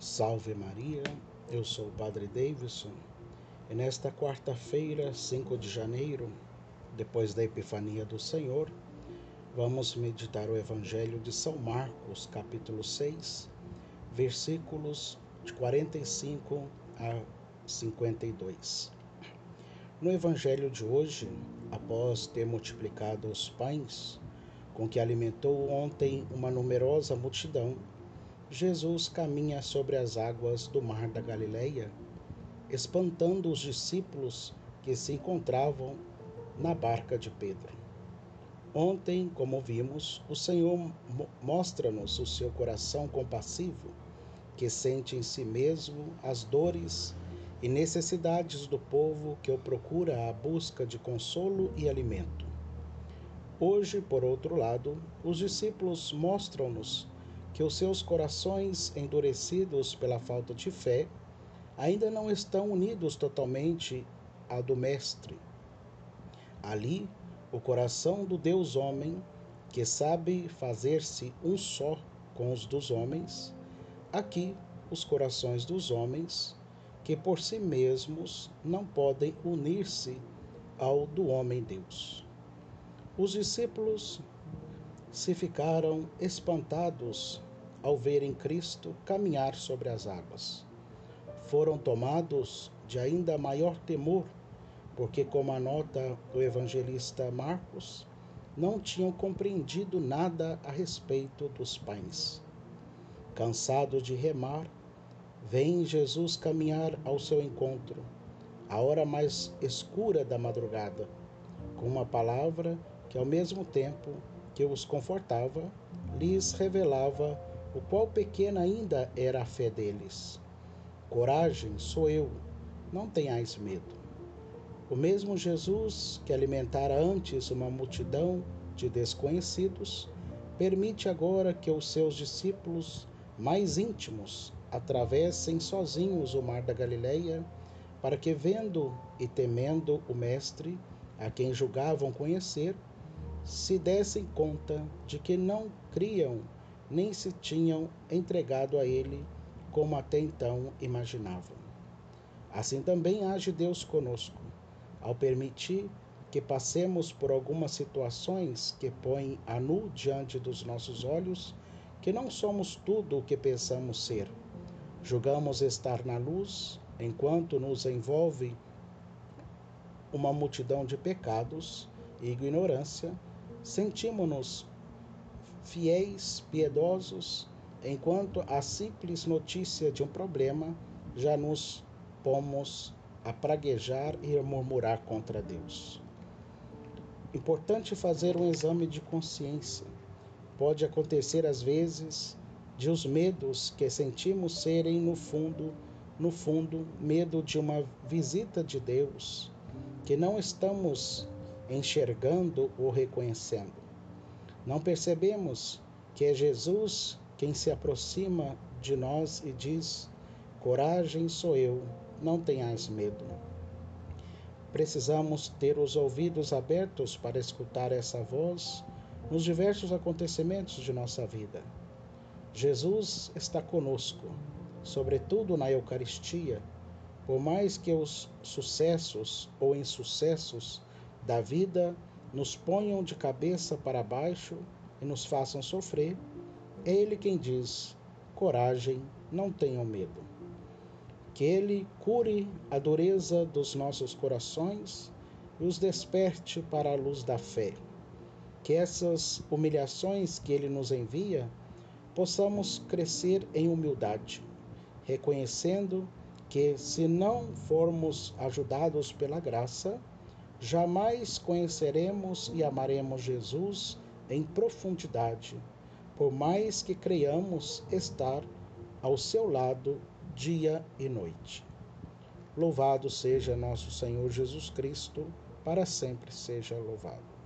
Salve Maria, eu sou o Padre Davidson e nesta quarta-feira, 5 de janeiro, depois da Epifania do Senhor, vamos meditar o Evangelho de São Marcos, capítulo 6, versículos de 45 a 52. No Evangelho de hoje, após ter multiplicado os pães, com que alimentou ontem uma numerosa multidão, Jesus caminha sobre as águas do mar da Galileia, espantando os discípulos que se encontravam na barca de Pedro. Ontem, como vimos, o Senhor mostra-nos o seu coração compassivo, que sente em si mesmo as dores e necessidades do povo que o procura à busca de consolo e alimento. Hoje, por outro lado, os discípulos mostram-nos que os seus corações endurecidos pela falta de fé ainda não estão unidos totalmente ao do Mestre. Ali, o coração do Deus homem, que sabe fazer-se um só com os dos homens, aqui os corações dos homens, que por si mesmos não podem unir-se ao do homem Deus. Os discípulos se ficaram espantados ao verem Cristo caminhar sobre as águas. Foram tomados de ainda maior temor, porque, como anota o evangelista Marcos, não tinham compreendido nada a respeito dos pães. Cansados de remar, vem Jesus caminhar ao seu encontro, a hora mais escura da madrugada, com uma palavra que, ao mesmo tempo que os confortava, lhes revelava o qual pequena ainda era a fé deles. Coragem, sou eu, não tenhais medo. O mesmo Jesus que alimentara antes uma multidão de desconhecidos, permite agora que os seus discípulos mais íntimos atravessem sozinhos o mar da Galileia, para que, vendo e temendo o Mestre, a quem julgavam conhecer, se dessem conta de que não criam nem se tinham entregado a ele como até então imaginavam. Assim também age Deus conosco, ao permitir que passemos por algumas situações que põem a nu diante dos nossos olhos que não somos tudo o que pensamos ser. Julgamos estar na luz enquanto nos envolve uma multidão de pecados e ignorância, sentimos-nos fiéis, piedosos, enquanto a simples notícia de um problema já nos pomos a praguejar e a murmurar contra Deus. Importante fazer um exame de consciência. Pode acontecer às vezes de os medos que sentimos serem no fundo, no fundo, medo de uma visita de Deus que não estamos enxergando ou reconhecendo. Não percebemos que é Jesus quem se aproxima de nós e diz: Coragem sou eu, não tenhais medo. Precisamos ter os ouvidos abertos para escutar essa voz nos diversos acontecimentos de nossa vida. Jesus está conosco, sobretudo na Eucaristia, por mais que os sucessos ou insucessos da vida nos ponham de cabeça para baixo e nos façam sofrer, é Ele quem diz: coragem, não tenham medo. Que Ele cure a dureza dos nossos corações e os desperte para a luz da fé. Que essas humilhações que Ele nos envia possamos crescer em humildade, reconhecendo que, se não formos ajudados pela graça, jamais conheceremos e amaremos Jesus em profundidade, por mais que creiamos estar ao seu lado dia e noite. Louvado seja nosso Senhor Jesus Cristo, para sempre seja louvado.